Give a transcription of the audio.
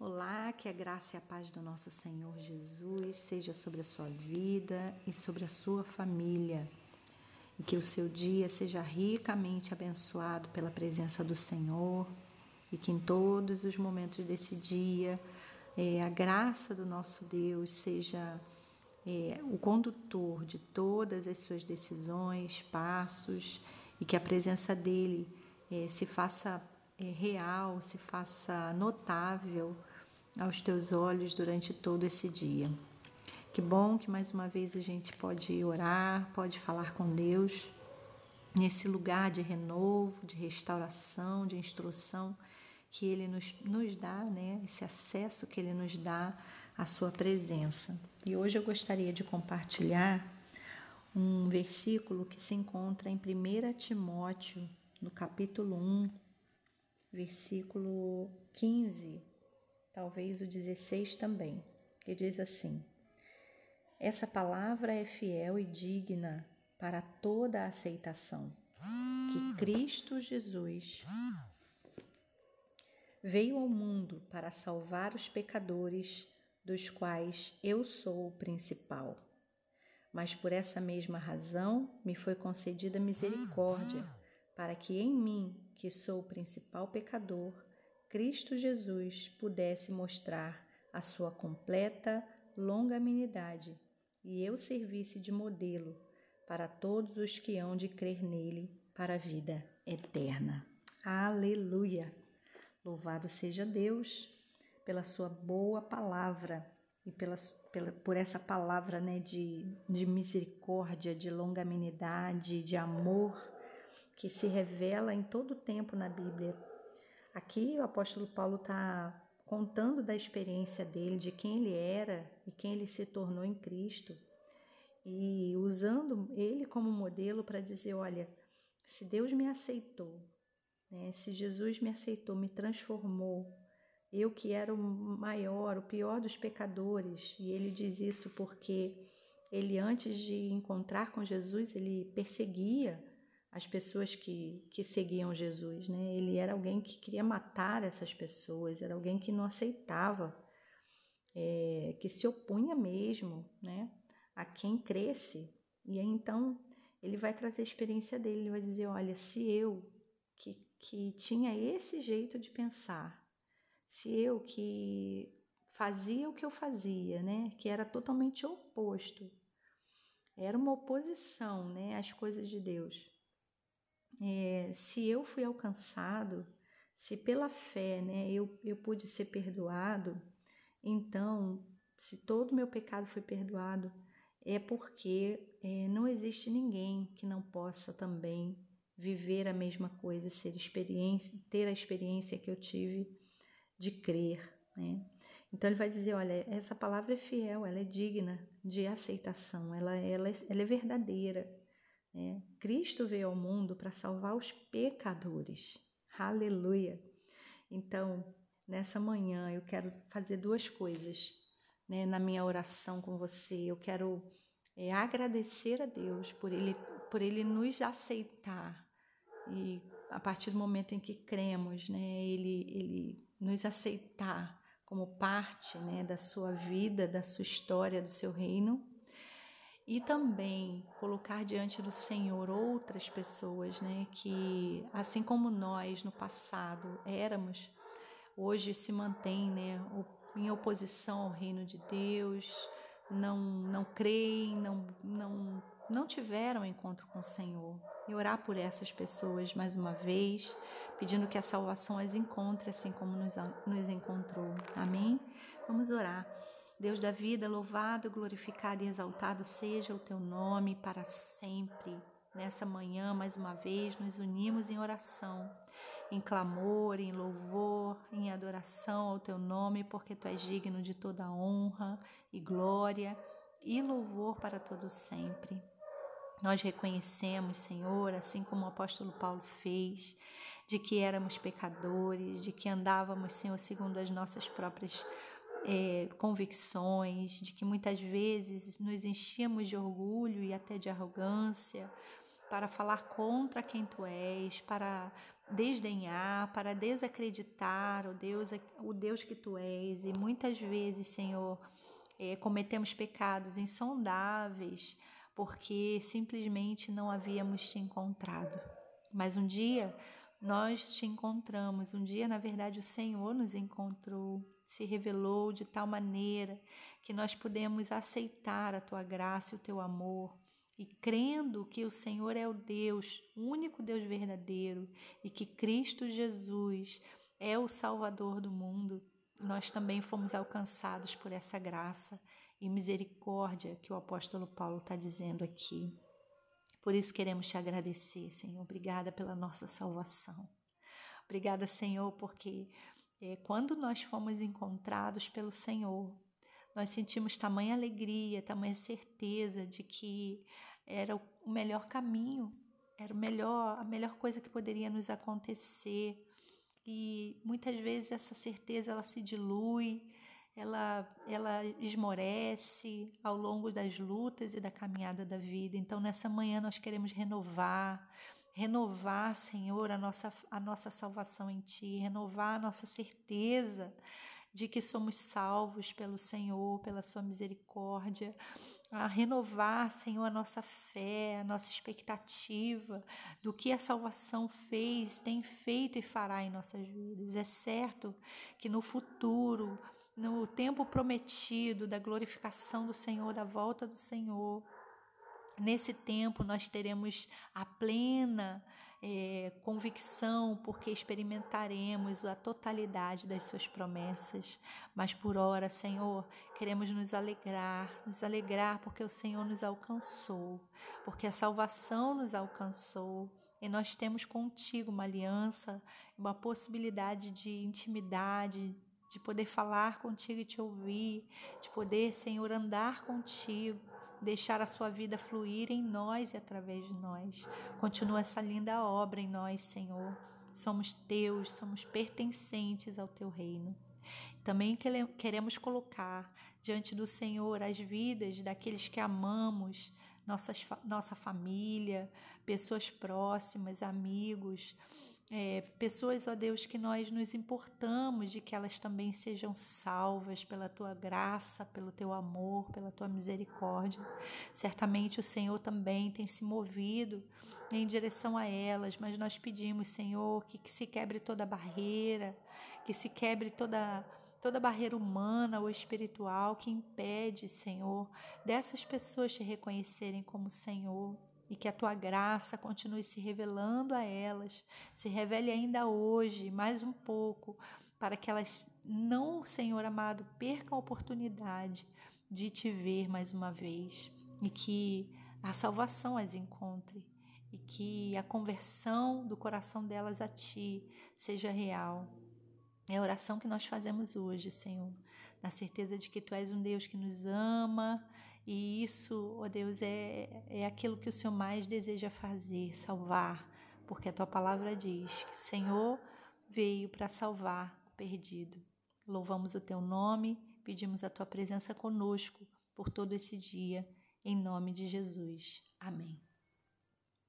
Olá, que a graça e a paz do nosso Senhor Jesus seja sobre a sua vida e sobre a sua família. E que o seu dia seja ricamente abençoado pela presença do Senhor e que em todos os momentos desse dia é, a graça do nosso Deus seja é, o condutor de todas as suas decisões, passos e que a presença dele é, se faça é, real, se faça notável aos teus olhos durante todo esse dia. Que bom que mais uma vez a gente pode orar, pode falar com Deus nesse lugar de renovo, de restauração, de instrução que Ele nos, nos dá, né? esse acesso que Ele nos dá à Sua presença. E hoje eu gostaria de compartilhar um versículo que se encontra em 1 Timóteo, no capítulo 1, versículo 15 talvez o 16 também, que diz assim: Essa palavra é fiel e digna para toda a aceitação, que Cristo Jesus veio ao mundo para salvar os pecadores, dos quais eu sou o principal. Mas por essa mesma razão me foi concedida misericórdia, para que em mim, que sou o principal pecador, Cristo Jesus pudesse mostrar a sua completa longanimidade e eu servisse de modelo para todos os que hão de crer nele para a vida eterna. Aleluia! Louvado seja Deus pela sua boa palavra e pela, pela, por essa palavra né, de, de misericórdia, de longanimidade, de amor que se revela em todo o tempo na Bíblia Aqui o apóstolo Paulo está contando da experiência dele, de quem ele era e quem ele se tornou em Cristo, e usando ele como modelo para dizer: olha, se Deus me aceitou, né, se Jesus me aceitou, me transformou, eu que era o maior, o pior dos pecadores, e ele diz isso porque ele, antes de encontrar com Jesus, ele perseguia as pessoas que, que seguiam Jesus, né? Ele era alguém que queria matar essas pessoas, era alguém que não aceitava, é, que se opunha mesmo, né? A quem cresce. E aí, então ele vai trazer a experiência dele, ele vai dizer, olha, se eu que, que tinha esse jeito de pensar, se eu que fazia o que eu fazia, né? Que era totalmente oposto, era uma oposição, né? Às coisas de Deus é, se eu fui alcançado, se pela fé né, eu, eu pude ser perdoado, então, se todo meu pecado foi perdoado, é porque é, não existe ninguém que não possa também viver a mesma coisa, ser experiência, ter a experiência que eu tive de crer, né? Então ele vai dizer, olha, essa palavra é fiel, ela é digna de aceitação, ela, ela, ela é verdadeira. Né? Cristo veio ao mundo para salvar os pecadores. Aleluia! Então, nessa manhã, eu quero fazer duas coisas né, na minha oração com você. Eu quero é, agradecer a Deus por ele, por ele nos aceitar e a partir do momento em que cremos, né, ele, ele nos aceitar como parte né, da sua vida, da sua história, do seu reino e também colocar diante do Senhor outras pessoas, né, que assim como nós no passado éramos, hoje se mantém, né, em oposição ao reino de Deus, não não creem, não não não tiveram encontro com o Senhor. E orar por essas pessoas mais uma vez, pedindo que a salvação as encontre assim como nos, nos encontrou. Amém? Vamos orar. Deus da vida, louvado, glorificado e exaltado seja o teu nome para sempre. Nessa manhã, mais uma vez, nos unimos em oração, em clamor, em louvor, em adoração ao teu nome, porque tu és digno de toda honra e glória e louvor para todo sempre. Nós reconhecemos, Senhor, assim como o apóstolo Paulo fez, de que éramos pecadores, de que andávamos, Senhor, segundo as nossas próprias é, convicções, de que muitas vezes nos enchíamos de orgulho e até de arrogância para falar contra quem tu és, para, desdenhar, para desacreditar o Deus, o Deus que tu és. E muitas vezes, Senhor, é, cometemos pecados insondáveis porque simplesmente não havíamos te encontrado. Mas um dia nós te encontramos, um dia, na verdade, o Senhor nos encontrou, se revelou de tal maneira que nós pudemos aceitar a tua graça e o teu amor e crendo que o Senhor é o Deus, o único Deus verdadeiro e que Cristo Jesus é o Salvador do mundo, nós também fomos alcançados por essa graça e misericórdia que o apóstolo Paulo está dizendo aqui. Por isso queremos te agradecer, Senhor. Obrigada pela nossa salvação. Obrigada, Senhor, porque quando nós fomos encontrados pelo Senhor, nós sentimos tamanha alegria, tamanha certeza de que era o melhor caminho, era o melhor, a melhor coisa que poderia nos acontecer. E muitas vezes essa certeza ela se dilui, ela ela esmorece ao longo das lutas e da caminhada da vida. Então nessa manhã nós queremos renovar, renovar, Senhor, a nossa a nossa salvação em ti, renovar a nossa certeza de que somos salvos pelo Senhor, pela sua misericórdia a renovar, Senhor, a nossa fé, a nossa expectativa do que a salvação fez, tem feito e fará em nossas vidas. É certo que no futuro, no tempo prometido da glorificação do Senhor, da volta do Senhor, nesse tempo nós teremos a plena é, convicção, porque experimentaremos a totalidade das Suas promessas. Mas por ora, Senhor, queremos nos alegrar, nos alegrar porque o Senhor nos alcançou, porque a salvação nos alcançou. E nós temos contigo uma aliança, uma possibilidade de intimidade, de poder falar contigo e te ouvir, de poder, Senhor, andar contigo deixar a sua vida fluir em nós e através de nós. Continua essa linda obra em nós, Senhor. Somos teus, somos pertencentes ao teu reino. Também queremos colocar diante do Senhor as vidas daqueles que amamos, nossas, nossa família, pessoas próximas, amigos, é, pessoas, ó Deus, que nós nos importamos de que elas também sejam salvas pela tua graça, pelo teu amor, pela tua misericórdia. Certamente o Senhor também tem se movido em direção a elas, mas nós pedimos, Senhor, que, que se quebre toda barreira, que se quebre toda toda barreira humana ou espiritual que impede, Senhor, dessas pessoas te reconhecerem como Senhor e que a tua graça continue se revelando a elas, se revele ainda hoje, mais um pouco, para que elas não, Senhor amado, percam a oportunidade de te ver mais uma vez e que a salvação as encontre e que a conversão do coração delas a ti seja real. É a oração que nós fazemos hoje, Senhor, na certeza de que tu és um Deus que nos ama e isso, ó oh Deus, é, é aquilo que o Senhor mais deseja fazer, salvar, porque a tua palavra diz que o Senhor veio para salvar o perdido. Louvamos o teu nome, pedimos a tua presença conosco por todo esse dia, em nome de Jesus. Amém.